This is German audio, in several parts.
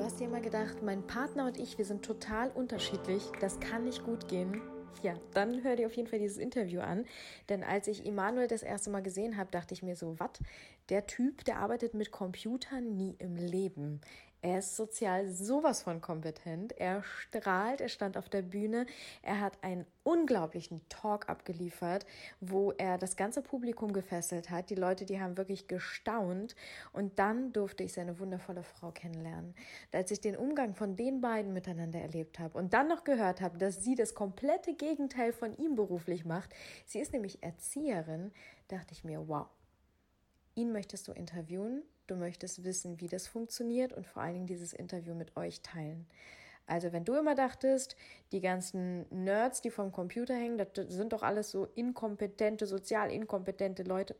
Du hast dir immer gedacht, mein Partner und ich, wir sind total unterschiedlich. Das kann nicht gut gehen. Ja, dann hör dir auf jeden Fall dieses Interview an. Denn als ich Immanuel das erste Mal gesehen habe, dachte ich mir so, was? Der Typ, der arbeitet mit Computern nie im Leben. Er ist sozial sowas von kompetent. Er strahlt, er stand auf der Bühne. Er hat einen unglaublichen Talk abgeliefert, wo er das ganze Publikum gefesselt hat. Die Leute, die haben wirklich gestaunt. Und dann durfte ich seine wundervolle Frau kennenlernen. Als ich den Umgang von den beiden miteinander erlebt habe und dann noch gehört habe, dass sie das komplette Gegenteil von ihm beruflich macht, sie ist nämlich Erzieherin, dachte ich mir, wow, ihn möchtest du interviewen Du möchtest wissen, wie das funktioniert und vor allen Dingen dieses Interview mit euch teilen. Also wenn du immer dachtest, die ganzen Nerds, die vom Computer hängen, das sind doch alles so inkompetente, sozial inkompetente Leute.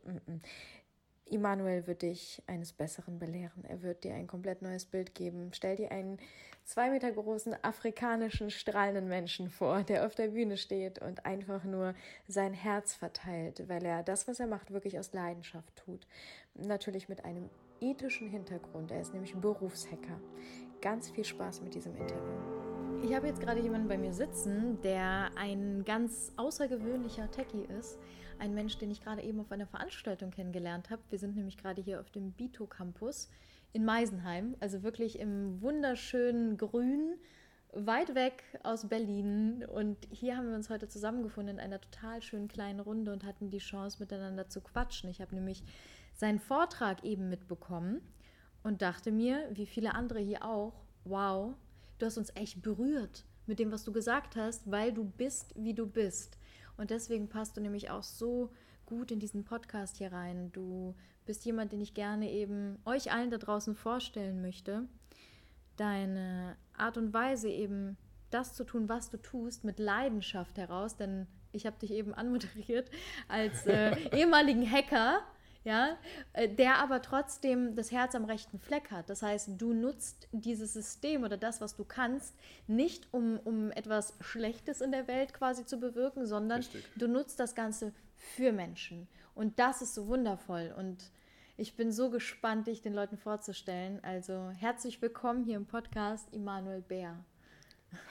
Immanuel wird dich eines Besseren belehren. Er wird dir ein komplett neues Bild geben. Stell dir einen zwei Meter großen afrikanischen strahlenden Menschen vor, der auf der Bühne steht und einfach nur sein Herz verteilt, weil er das, was er macht, wirklich aus Leidenschaft tut. Natürlich mit einem ethischen Hintergrund. Er ist nämlich ein Berufshacker. Ganz viel Spaß mit diesem Interview. Ich habe jetzt gerade jemanden bei mir sitzen, der ein ganz außergewöhnlicher Techie ist. Ein Mensch, den ich gerade eben auf einer Veranstaltung kennengelernt habe. Wir sind nämlich gerade hier auf dem Bito Campus in Meisenheim, also wirklich im wunderschönen Grün, weit weg aus Berlin. Und hier haben wir uns heute zusammengefunden in einer total schönen kleinen Runde und hatten die Chance, miteinander zu quatschen. Ich habe nämlich seinen Vortrag eben mitbekommen und dachte mir, wie viele andere hier auch, wow, du hast uns echt berührt mit dem, was du gesagt hast, weil du bist, wie du bist. Und deswegen passt du nämlich auch so gut in diesen Podcast hier rein. Du bist jemand, den ich gerne eben euch allen da draußen vorstellen möchte. Deine Art und Weise eben das zu tun, was du tust, mit Leidenschaft heraus, denn ich habe dich eben anmoderiert als äh, ehemaligen Hacker ja, äh, der aber trotzdem das Herz am rechten Fleck hat. Das heißt, du nutzt dieses System oder das, was du kannst, nicht um, um etwas Schlechtes in der Welt quasi zu bewirken, sondern Richtig. du nutzt das Ganze für Menschen. Und das ist so wundervoll. Und ich bin so gespannt, dich den Leuten vorzustellen. Also herzlich willkommen hier im Podcast, Immanuel Bär.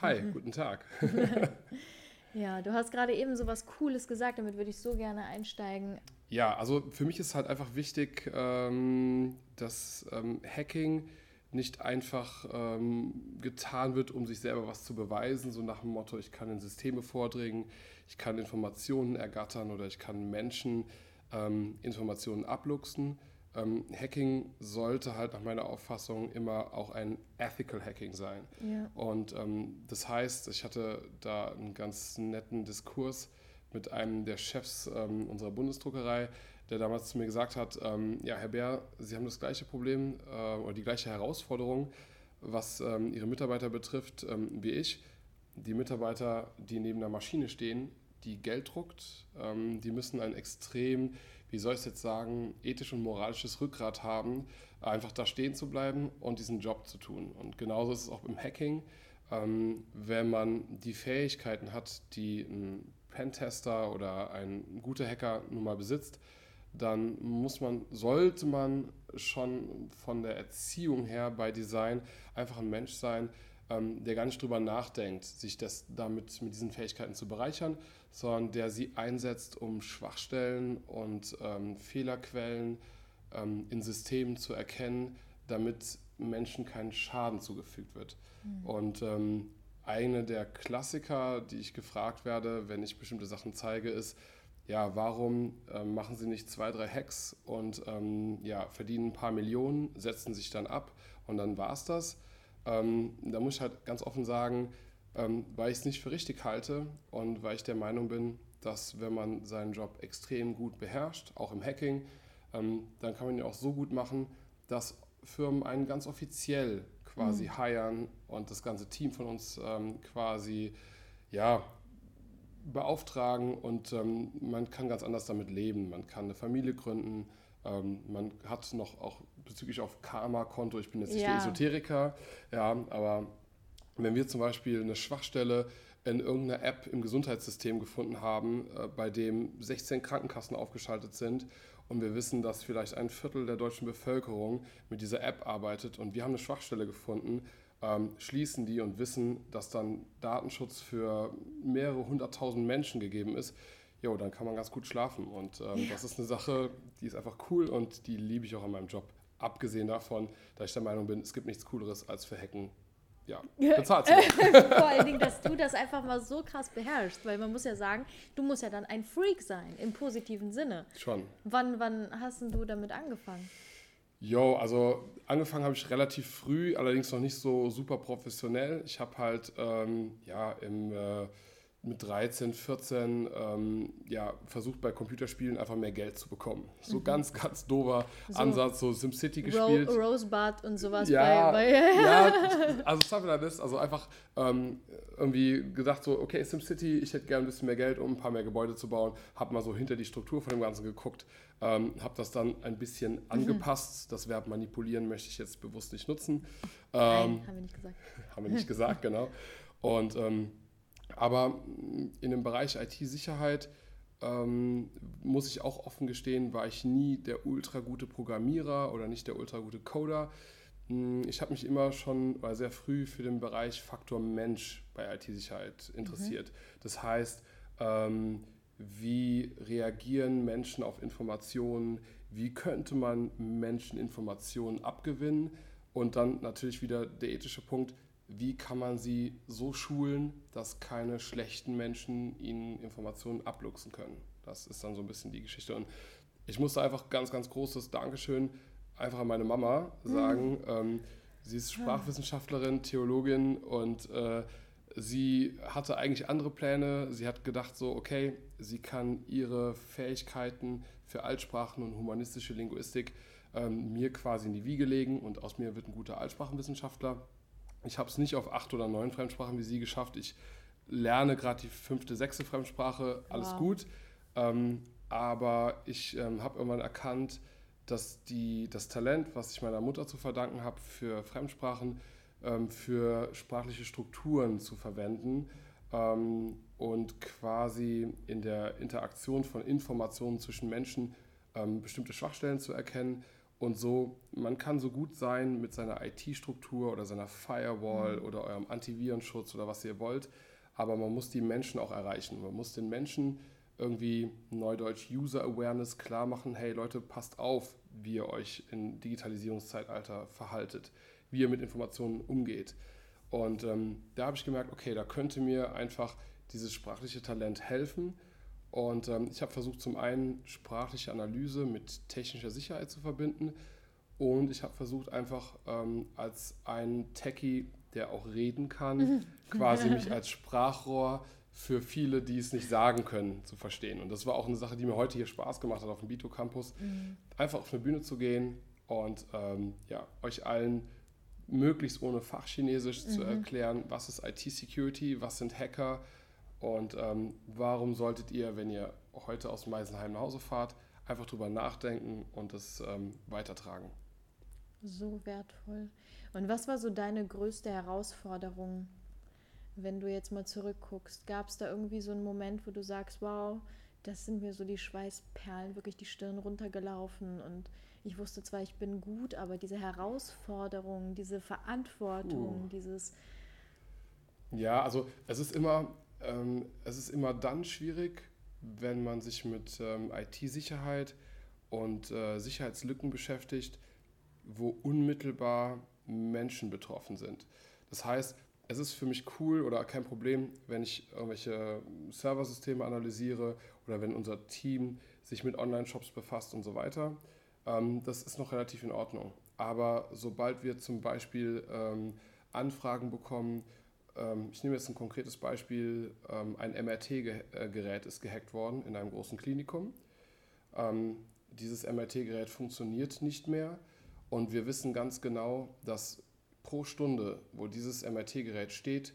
Hi, guten Tag. ja, du hast gerade eben so was Cooles gesagt, damit würde ich so gerne einsteigen. Ja, also für mich ist halt einfach wichtig, ähm, dass ähm, Hacking nicht einfach ähm, getan wird, um sich selber was zu beweisen, so nach dem Motto, ich kann in Systeme vordringen, ich kann Informationen ergattern oder ich kann Menschen ähm, Informationen abluchsen. Ähm, Hacking sollte halt nach meiner Auffassung immer auch ein Ethical Hacking sein. Ja. Und ähm, das heißt, ich hatte da einen ganz netten Diskurs mit einem der Chefs ähm, unserer Bundesdruckerei, der damals zu mir gesagt hat, ähm, ja, Herr Bär, Sie haben das gleiche Problem äh, oder die gleiche Herausforderung, was ähm, Ihre Mitarbeiter betrifft, ähm, wie ich. Die Mitarbeiter, die neben der Maschine stehen, die Geld druckt, ähm, die müssen ein extrem, wie soll ich es jetzt sagen, ethisch und moralisches Rückgrat haben, einfach da stehen zu bleiben und diesen Job zu tun. Und genauso ist es auch im Hacking. Ähm, wenn man die Fähigkeiten hat, die ein Pentester oder ein guter Hacker nun mal besitzt, dann muss man, sollte man schon von der Erziehung her bei Design einfach ein Mensch sein, ähm, der gar nicht drüber nachdenkt, sich das damit mit diesen Fähigkeiten zu bereichern, sondern der sie einsetzt, um Schwachstellen und ähm, Fehlerquellen ähm, in Systemen zu erkennen, damit Menschen keinen Schaden zugefügt wird. Mhm. Und ähm, eine der Klassiker, die ich gefragt werde, wenn ich bestimmte Sachen zeige, ist, ja, warum äh, machen Sie nicht zwei, drei Hacks und ähm, ja, verdienen ein paar Millionen, setzen sich dann ab und dann war es das? Ähm, da muss ich halt ganz offen sagen, ähm, weil ich es nicht für richtig halte und weil ich der Meinung bin, dass wenn man seinen Job extrem gut beherrscht, auch im Hacking, ähm, dann kann man ihn auch so gut machen, dass Firmen einen ganz offiziell quasi mhm. hiren und das ganze Team von uns ähm, quasi ja, beauftragen und ähm, man kann ganz anders damit leben. Man kann eine Familie gründen, ähm, man hat noch auch bezüglich auf Karma-Konto, ich bin jetzt nicht ja. der Esoteriker, ja, aber wenn wir zum Beispiel eine Schwachstelle in irgendeiner App im Gesundheitssystem gefunden haben, äh, bei dem 16 Krankenkassen aufgeschaltet sind und wir wissen, dass vielleicht ein Viertel der deutschen Bevölkerung mit dieser App arbeitet und wir haben eine Schwachstelle gefunden, ähm, schließen die und wissen, dass dann Datenschutz für mehrere hunderttausend Menschen gegeben ist, jo, dann kann man ganz gut schlafen. Und ähm, ja. das ist eine Sache, die ist einfach cool und die liebe ich auch an meinem Job. Abgesehen davon, dass ich der Meinung bin, es gibt nichts Cooleres als für Hacken ja, bezahlt Vor allen Dingen, dass du das einfach mal so krass beherrschst, weil man muss ja sagen, du musst ja dann ein Freak sein, im positiven Sinne. Schon. Wann, wann hast du damit angefangen? Jo, also angefangen habe ich relativ früh, allerdings noch nicht so super professionell. Ich habe halt ähm, ja im äh, mit 13, 14 ähm, ja, versucht bei Computerspielen einfach mehr Geld zu bekommen. So mhm. ganz, ganz doofer so Ansatz, so SimCity gespielt. Ro Rosebud und sowas ja, bei, bei ja, also Stuff ist, also einfach ähm, irgendwie gedacht so, okay, SimCity, ich hätte gerne ein bisschen mehr Geld, um ein paar mehr Gebäude zu bauen. Habe mal so hinter die Struktur von dem Ganzen geguckt, ähm, habe das dann ein bisschen mhm. angepasst. Das Verb manipulieren möchte ich jetzt bewusst nicht nutzen. Nein, ähm, haben wir nicht gesagt. haben wir nicht gesagt, genau. Und ähm, aber in dem Bereich IT-Sicherheit ähm, muss ich auch offen gestehen, war ich nie der ultra gute Programmierer oder nicht der ultra gute Coder. Hm, ich habe mich immer schon oder sehr früh für den Bereich Faktor Mensch bei IT-Sicherheit interessiert. Mhm. Das heißt, ähm, wie reagieren Menschen auf Informationen? Wie könnte man Menschen Informationen abgewinnen? Und dann natürlich wieder der ethische Punkt, wie kann man sie so schulen, dass keine schlechten Menschen ihnen Informationen abluchsen können. Das ist dann so ein bisschen die Geschichte. Und ich musste einfach ganz, ganz großes Dankeschön einfach an meine Mama sagen. Mhm. Ähm, sie ist Sprachwissenschaftlerin, Theologin und äh, sie hatte eigentlich andere Pläne. Sie hat gedacht so, okay, sie kann ihre Fähigkeiten für Altsprachen und humanistische Linguistik ähm, mir quasi in die Wiege legen und aus mir wird ein guter Altsprachenwissenschaftler. Ich habe es nicht auf acht oder neun Fremdsprachen wie Sie geschafft. Ich lerne gerade die fünfte, sechste Fremdsprache, alles wow. gut. Ähm, aber ich ähm, habe irgendwann erkannt, dass die, das Talent, was ich meiner Mutter zu verdanken habe, für Fremdsprachen, ähm, für sprachliche Strukturen zu verwenden ähm, und quasi in der Interaktion von Informationen zwischen Menschen ähm, bestimmte Schwachstellen zu erkennen und so, man kann so gut sein mit seiner IT-Struktur oder seiner Firewall mhm. oder eurem Antivirenschutz oder was ihr wollt, aber man muss die Menschen auch erreichen. Man muss den Menschen irgendwie neudeutsch User Awareness klar machen, hey Leute, passt auf, wie ihr euch im Digitalisierungszeitalter verhaltet, wie ihr mit Informationen umgeht. Und ähm, da habe ich gemerkt, okay, da könnte mir einfach dieses sprachliche Talent helfen und ähm, ich habe versucht, zum einen sprachliche Analyse mit technischer Sicherheit zu verbinden. Und ich habe versucht, einfach ähm, als ein Techie, der auch reden kann, mhm. quasi mich als Sprachrohr für viele, die es nicht sagen können, zu verstehen. Und das war auch eine Sache, die mir heute hier Spaß gemacht hat auf dem Bito Campus, mhm. einfach auf eine Bühne zu gehen und ähm, ja, euch allen möglichst ohne Fachchinesisch mhm. zu erklären, was ist IT-Security, was sind Hacker, und ähm, warum solltet ihr, wenn ihr heute aus Meisenheim nach Hause fahrt, einfach drüber nachdenken und es ähm, weitertragen? So wertvoll. Und was war so deine größte Herausforderung, wenn du jetzt mal zurückguckst? Gab es da irgendwie so einen Moment, wo du sagst, wow, das sind mir so die Schweißperlen wirklich die Stirn runtergelaufen und ich wusste zwar, ich bin gut, aber diese Herausforderung, diese Verantwortung, uh. dieses. Ja, also es ist immer, ähm, es ist immer dann schwierig, wenn man sich mit ähm, IT-Sicherheit und äh, Sicherheitslücken beschäftigt, wo unmittelbar Menschen betroffen sind. Das heißt, es ist für mich cool oder kein Problem, wenn ich irgendwelche Serversysteme analysiere oder wenn unser Team sich mit Online-Shops befasst und so weiter. Ähm, das ist noch relativ in Ordnung. Aber sobald wir zum Beispiel ähm, Anfragen bekommen, ich nehme jetzt ein konkretes Beispiel, ähm, ein MRT-Gerät ist gehackt worden in einem großen Klinikum. Ähm, dieses MRT-Gerät funktioniert nicht mehr und wir wissen ganz genau, dass pro Stunde, wo dieses MRT-Gerät steht,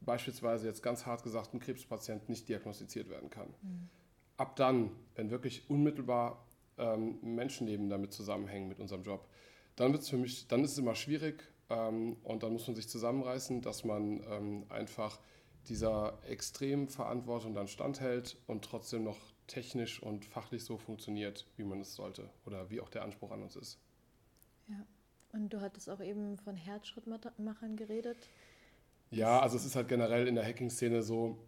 beispielsweise jetzt ganz hart gesagt ein Krebspatient nicht diagnostiziert werden kann. Mhm. Ab dann, wenn wirklich unmittelbar ähm, Menschenleben damit zusammenhängen mit unserem Job, dann wird es für mich, dann ist es immer schwierig, ähm, und dann muss man sich zusammenreißen, dass man ähm, einfach dieser extremen Verantwortung dann standhält und trotzdem noch technisch und fachlich so funktioniert, wie man es sollte oder wie auch der Anspruch an uns ist. Ja, und du hattest auch eben von Herzschrittmachern geredet. Ja, also es ist halt generell in der Hacking-Szene so,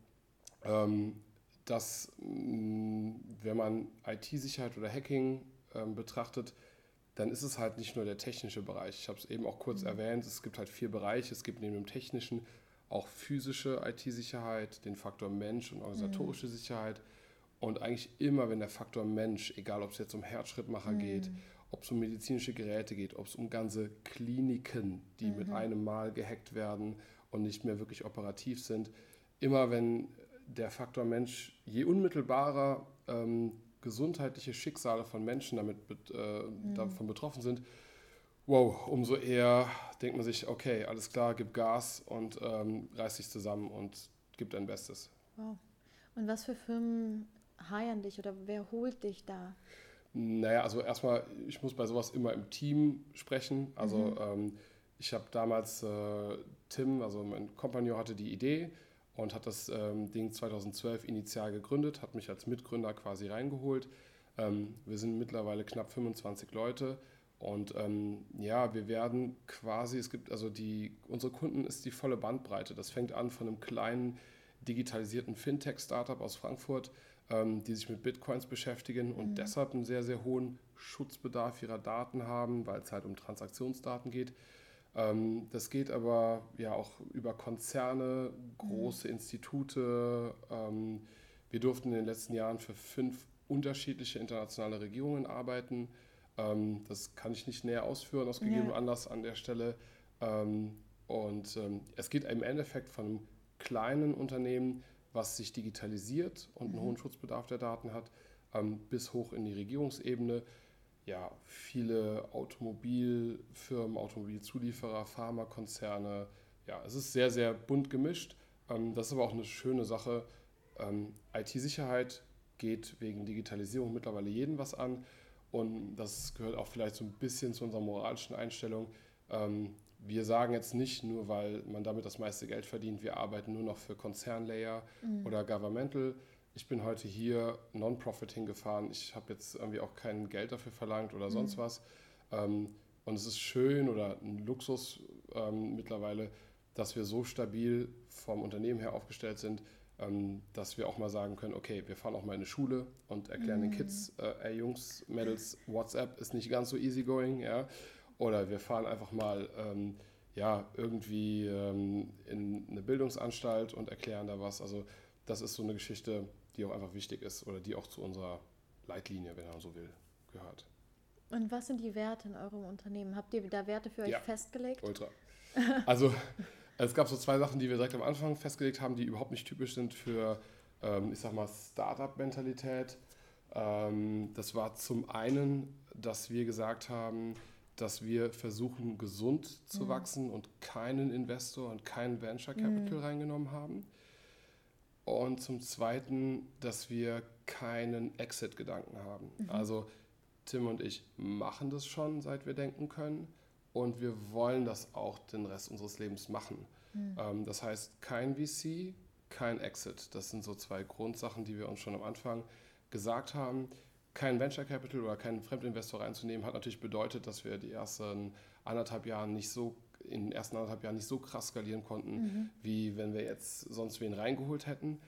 ähm, dass mh, wenn man IT-Sicherheit oder Hacking ähm, betrachtet, dann ist es halt nicht nur der technische Bereich. Ich habe es eben auch kurz mhm. erwähnt, es gibt halt vier Bereiche. Es gibt neben dem technischen auch physische IT-Sicherheit, den Faktor Mensch und organisatorische mhm. Sicherheit. Und eigentlich immer, wenn der Faktor Mensch, egal ob es jetzt um Herzschrittmacher mhm. geht, ob es um medizinische Geräte geht, ob es um ganze Kliniken, die mhm. mit einem Mal gehackt werden und nicht mehr wirklich operativ sind, immer wenn der Faktor Mensch, je unmittelbarer ähm, gesundheitliche Schicksale von Menschen damit äh, mhm. davon betroffen sind, wow, umso eher denkt man sich, okay, alles klar, gib Gas und ähm, reiß dich zusammen und gib dein Bestes. Wow. Und was für Firmen heiern dich oder wer holt dich da? Naja, also erstmal, ich muss bei sowas immer im Team sprechen. Also mhm. ähm, ich habe damals äh, Tim, also mein Kompagnon, hatte die Idee und hat das ähm, Ding 2012 initial gegründet, hat mich als Mitgründer quasi reingeholt. Ähm, wir sind mittlerweile knapp 25 Leute und ähm, ja, wir werden quasi, es gibt also die, unsere Kunden ist die volle Bandbreite. Das fängt an von einem kleinen digitalisierten Fintech-Startup aus Frankfurt, ähm, die sich mit Bitcoins beschäftigen und mhm. deshalb einen sehr, sehr hohen Schutzbedarf ihrer Daten haben, weil es halt um Transaktionsdaten geht. Ähm, das geht aber ja auch über Konzerne, große mhm. Institute. Ähm, wir durften in den letzten Jahren für fünf unterschiedliche internationale Regierungen arbeiten. Ähm, das kann ich nicht näher ausführen, aus gegebenem ja. Anlass an der Stelle. Ähm, und ähm, es geht im Endeffekt von einem kleinen Unternehmen, was sich digitalisiert und einen mhm. hohen Schutzbedarf der Daten hat, ähm, bis hoch in die Regierungsebene ja, viele Automobilfirmen, Automobilzulieferer, Pharmakonzerne. Ja, es ist sehr, sehr bunt gemischt. Ähm, das ist aber auch eine schöne Sache. Ähm, IT-Sicherheit geht wegen Digitalisierung mittlerweile jeden was an. Und das gehört auch vielleicht so ein bisschen zu unserer moralischen Einstellung. Ähm, wir sagen jetzt nicht, nur weil man damit das meiste Geld verdient, wir arbeiten nur noch für Konzernlayer mhm. oder Governmental ich bin heute hier Non-Profit hingefahren, ich habe jetzt irgendwie auch kein Geld dafür verlangt oder sonst mhm. was. Ähm, und es ist schön oder ein Luxus ähm, mittlerweile, dass wir so stabil vom Unternehmen her aufgestellt sind, ähm, dass wir auch mal sagen können, okay, wir fahren auch mal in eine Schule und erklären mhm. den Kids, äh, ey Jungs, Mädels, WhatsApp ist nicht ganz so easygoing, ja. Oder wir fahren einfach mal ähm, ja, irgendwie ähm, in eine Bildungsanstalt und erklären da was. Also das ist so eine Geschichte, die auch einfach wichtig ist oder die auch zu unserer Leitlinie, wenn man so will, gehört. Und was sind die Werte in eurem Unternehmen? Habt ihr da Werte für euch ja, festgelegt? Ultra. Also es gab so zwei Sachen, die wir direkt am Anfang festgelegt haben, die überhaupt nicht typisch sind für, ähm, ich sag mal, Startup-Mentalität. Ähm, das war zum einen, dass wir gesagt haben, dass wir versuchen, gesund zu mhm. wachsen und keinen Investor und keinen Venture Capital mhm. reingenommen haben. Und zum Zweiten, dass wir keinen Exit-Gedanken haben. Mhm. Also Tim und ich machen das schon, seit wir denken können. Und wir wollen das auch den Rest unseres Lebens machen. Mhm. Ähm, das heißt, kein VC, kein Exit. Das sind so zwei Grundsachen, die wir uns schon am Anfang gesagt haben. Kein Venture Capital oder keinen Fremdinvestor reinzunehmen, hat natürlich bedeutet, dass wir die ersten anderthalb Jahre nicht so in den ersten anderthalb Jahren nicht so krass skalieren konnten, mhm. wie wenn wir jetzt sonst wen reingeholt hätten.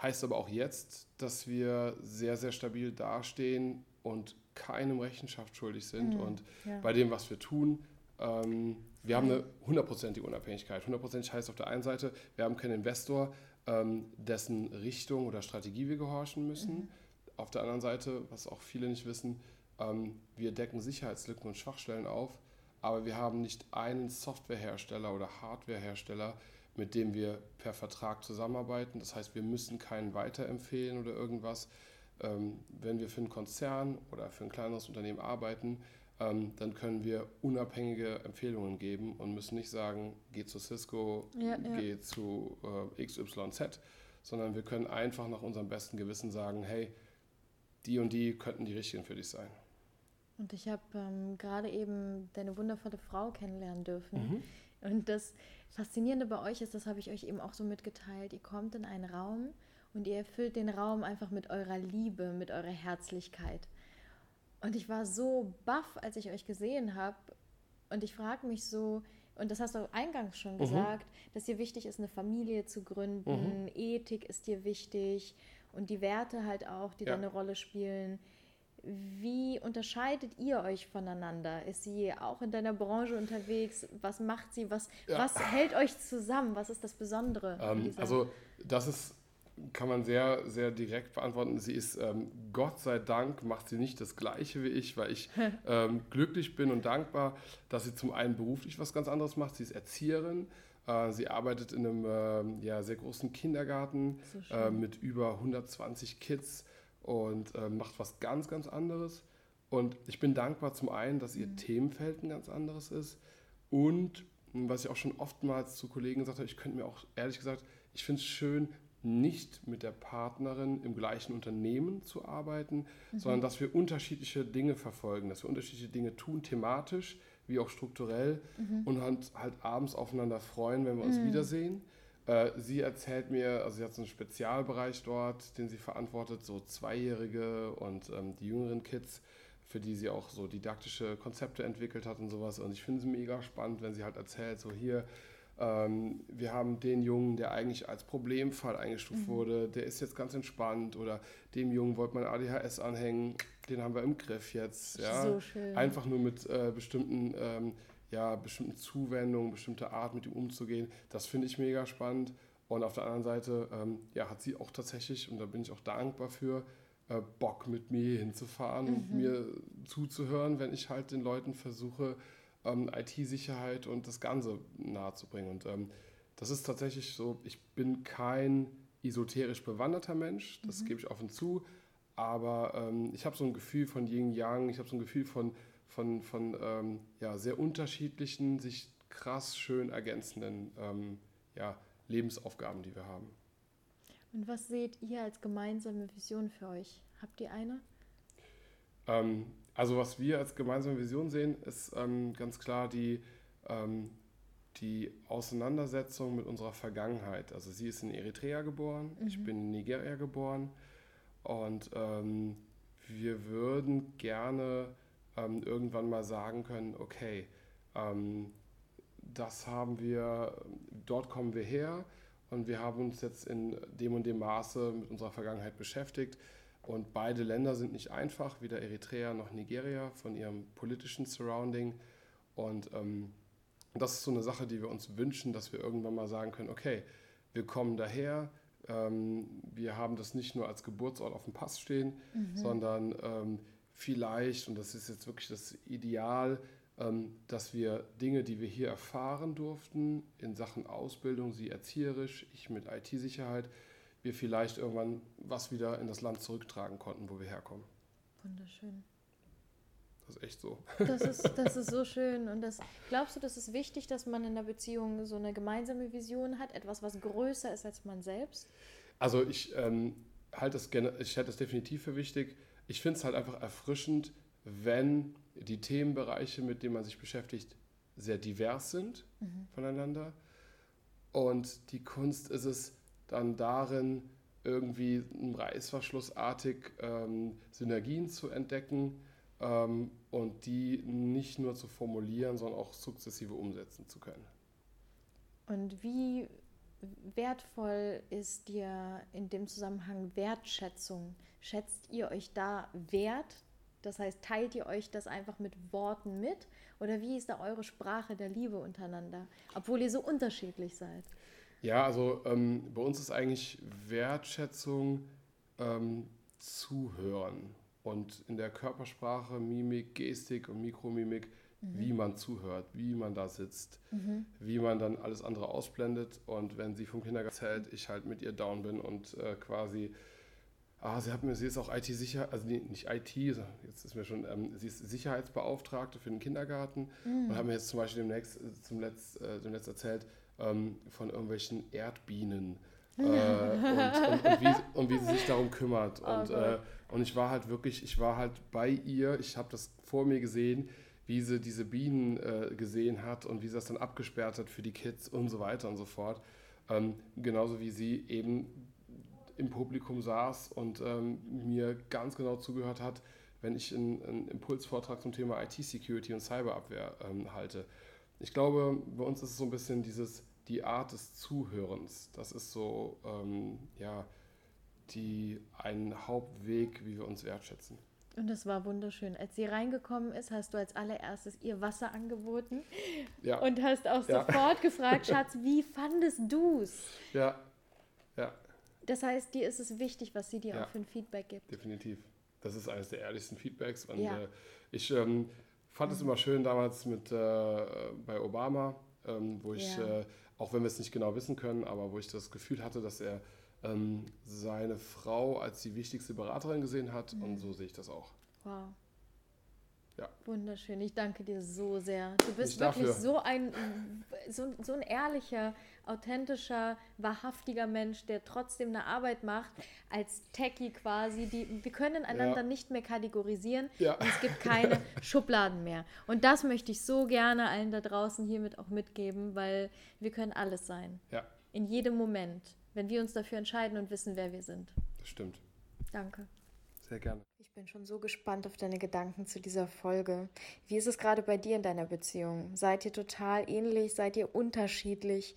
Heißt aber auch jetzt, dass wir sehr, sehr stabil dastehen und keinem Rechenschaft schuldig sind. Mhm. Und ja. bei dem, was wir tun, ähm, wir haben eine hundertprozentige Unabhängigkeit. Hundertprozentig heißt auf der einen Seite, wir haben keinen Investor, ähm, dessen Richtung oder Strategie wir gehorchen müssen. Mhm. Auf der anderen Seite, was auch viele nicht wissen, ähm, wir decken Sicherheitslücken und Schwachstellen auf aber wir haben nicht einen Softwarehersteller oder Hardwarehersteller, mit dem wir per Vertrag zusammenarbeiten. Das heißt, wir müssen keinen weiterempfehlen oder irgendwas. Ähm, wenn wir für einen Konzern oder für ein kleineres Unternehmen arbeiten, ähm, dann können wir unabhängige Empfehlungen geben und müssen nicht sagen, geh zu Cisco, ja, ja. geh zu äh, XYZ, sondern wir können einfach nach unserem besten Gewissen sagen, hey, die und die könnten die richtigen für dich sein. Und ich habe ähm, gerade eben deine wundervolle Frau kennenlernen dürfen. Mhm. Und das Faszinierende bei euch ist, das habe ich euch eben auch so mitgeteilt, ihr kommt in einen Raum und ihr erfüllt den Raum einfach mit eurer Liebe, mit eurer Herzlichkeit. Und ich war so baff, als ich euch gesehen habe. Und ich frage mich so, und das hast du eingangs schon mhm. gesagt, dass dir wichtig ist, eine Familie zu gründen, mhm. Ethik ist dir wichtig und die Werte halt auch, die ja. da eine Rolle spielen. Wie unterscheidet ihr euch voneinander? Ist sie auch in deiner Branche unterwegs? Was macht sie? Was, ja. was hält euch zusammen? Was ist das Besondere? Ähm, also das ist, kann man sehr, sehr direkt beantworten. Sie ist, ähm, Gott sei Dank, macht sie nicht das Gleiche wie ich, weil ich ähm, glücklich bin und dankbar, dass sie zum einen beruflich was ganz anderes macht. Sie ist Erzieherin. Äh, sie arbeitet in einem äh, ja, sehr großen Kindergarten so äh, mit über 120 Kids und äh, macht was ganz, ganz anderes. Und ich bin dankbar zum einen, dass ihr mhm. Themenfeld ein ganz anderes ist und was ich auch schon oftmals zu Kollegen gesagt habe, ich könnte mir auch ehrlich gesagt, ich finde es schön, nicht mit der Partnerin im gleichen Unternehmen zu arbeiten, mhm. sondern dass wir unterschiedliche Dinge verfolgen, dass wir unterschiedliche Dinge tun, thematisch wie auch strukturell mhm. und halt, halt abends aufeinander freuen, wenn wir uns mhm. wiedersehen. Äh, sie erzählt mir, also sie hat so einen Spezialbereich dort, den sie verantwortet, so Zweijährige und ähm, die jüngeren Kids, für die sie auch so didaktische Konzepte entwickelt hat und sowas. Und ich finde es mega spannend, wenn sie halt erzählt, so hier, ähm, wir haben den Jungen, der eigentlich als Problemfall eingestuft mhm. wurde, der ist jetzt ganz entspannt oder dem Jungen wollte man ADHS anhängen, den haben wir im Griff jetzt. Ja? So schön. Einfach nur mit äh, bestimmten ähm, ja, bestimmten Zuwendungen, bestimmte Art mit ihm umzugehen. Das finde ich mega spannend. Und auf der anderen Seite ähm, ja, hat sie auch tatsächlich, und da bin ich auch dankbar für, äh, Bock mit mir hinzufahren mhm. und mir zuzuhören, wenn ich halt den Leuten versuche, ähm, IT-Sicherheit und das Ganze nahezubringen. Und ähm, das ist tatsächlich so, ich bin kein esoterisch bewanderter Mensch, das mhm. gebe ich offen zu, aber ähm, ich habe so ein Gefühl von Yin-Yang, ich habe so ein Gefühl von von, von ähm, ja, sehr unterschiedlichen, sich krass schön ergänzenden ähm, ja, Lebensaufgaben, die wir haben. Und was seht ihr als gemeinsame Vision für euch? Habt ihr eine? Ähm, also was wir als gemeinsame Vision sehen, ist ähm, ganz klar die, ähm, die Auseinandersetzung mit unserer Vergangenheit. Also sie ist in Eritrea geboren, mhm. ich bin in Nigeria geboren und ähm, wir würden gerne ähm, irgendwann mal sagen können, okay, ähm, das haben wir, dort kommen wir her und wir haben uns jetzt in dem und dem Maße mit unserer Vergangenheit beschäftigt. Und beide Länder sind nicht einfach, weder Eritrea noch Nigeria, von ihrem politischen Surrounding. Und ähm, das ist so eine Sache, die wir uns wünschen, dass wir irgendwann mal sagen können, okay, wir kommen daher, ähm, wir haben das nicht nur als Geburtsort auf dem Pass stehen, mhm. sondern ähm, vielleicht, und das ist jetzt wirklich das Ideal, ähm, dass wir Dinge, die wir hier erfahren durften, in Sachen Ausbildung, sie erzieherisch, ich mit IT-Sicherheit, wir vielleicht irgendwann was wieder in das Land zurücktragen konnten, wo wir herkommen. Wunderschön. Das ist echt so. Das ist, das ist so schön. Und das, glaubst du, das ist wichtig, dass man in der Beziehung so eine gemeinsame Vision hat, etwas, was größer ist als man selbst? Also ich ähm, halte das, ich halte das definitiv für wichtig ich finde es halt einfach erfrischend, wenn die Themenbereiche, mit denen man sich beschäftigt, sehr divers sind mhm. voneinander. Und die Kunst ist es dann darin, irgendwie reißverschlussartig ähm, Synergien zu entdecken ähm, und die nicht nur zu formulieren, sondern auch sukzessive umsetzen zu können. Und wie wertvoll ist dir in dem Zusammenhang Wertschätzung? Schätzt ihr euch da wert? Das heißt, teilt ihr euch das einfach mit Worten mit? Oder wie ist da eure Sprache der Liebe untereinander, obwohl ihr so unterschiedlich seid? Ja, also ähm, bei uns ist eigentlich Wertschätzung ähm, zuhören und in der Körpersprache, Mimik, Gestik und Mikromimik, mhm. wie man zuhört, wie man da sitzt, mhm. wie man dann alles andere ausblendet und wenn sie vom Kindergarten erzählt, ich halt mit ihr down bin und äh, quasi Ah, sie, hat mir, sie ist auch IT-Sicher, also nicht IT, jetzt ist mir schon, ähm, sie ist Sicherheitsbeauftragte für den Kindergarten mhm. und hat mir jetzt zum Beispiel demnächst, äh, zum Letzt, äh, demnächst erzählt ähm, von irgendwelchen Erdbienen äh, und, und, und, wie, und, wie, sie sich darum kümmert. Oh, und, äh, und ich war halt wirklich, ich war halt bei ihr, ich habe das vor mir gesehen, wie sie diese Bienen äh, gesehen hat und wie sie das dann abgesperrt hat für die Kids und so weiter und so fort. Ähm, genauso wie sie eben im Publikum saß und ähm, mir ganz genau zugehört hat, wenn ich einen, einen Impulsvortrag zum Thema IT-Security und Cyberabwehr ähm, halte. Ich glaube, bei uns ist es so ein bisschen dieses, die Art des Zuhörens. Das ist so, ähm, ja, die, ein Hauptweg, wie wir uns wertschätzen. Und das war wunderschön. Als sie reingekommen ist, hast du als allererstes ihr Wasser angeboten ja. und hast auch ja. sofort gefragt, Schatz, wie fandest du es? Ja, ja. Das heißt, dir ist es wichtig, was sie dir ja. auch für ein Feedback gibt. Definitiv. Das ist eines der ehrlichsten Feedbacks. Und ja. äh, ich ähm, fand es immer schön damals mit äh, bei Obama, ähm, wo ich, äh, auch wenn wir es nicht genau wissen können, aber wo ich das Gefühl hatte, dass er ähm, seine Frau als die wichtigste Beraterin gesehen hat. Mhm. Und so sehe ich das auch. Wow. Ja. Wunderschön. Ich danke dir so sehr. Du bist Nicht wirklich so ein, so, so ein ehrlicher, authentischer, wahrhaftiger Mensch, der trotzdem eine Arbeit macht, als Techie quasi. Die, wir können einander ja. nicht mehr kategorisieren ja. und es gibt keine Schubladen mehr. Und das möchte ich so gerne allen da draußen hiermit auch mitgeben, weil wir können alles sein. Ja. In jedem Moment wenn wir uns dafür entscheiden und wissen, wer wir sind. Das stimmt. Danke. Sehr gerne. Ich bin schon so gespannt auf deine Gedanken zu dieser Folge. Wie ist es gerade bei dir in deiner Beziehung? Seid ihr total ähnlich? Seid ihr unterschiedlich?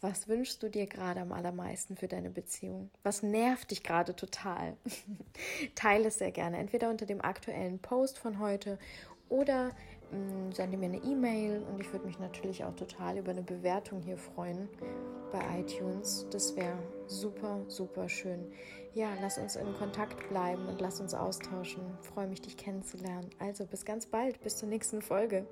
Was wünschst du dir gerade am allermeisten für deine Beziehung? Was nervt dich gerade total? Teile es sehr gerne, entweder unter dem aktuellen Post von heute oder sende mir eine E-Mail und ich würde mich natürlich auch total über eine Bewertung hier freuen bei iTunes. Das wäre super, super schön. Ja, lass uns in Kontakt bleiben und lass uns austauschen. freue mich, dich kennenzulernen. Also bis ganz bald, bis zur nächsten Folge.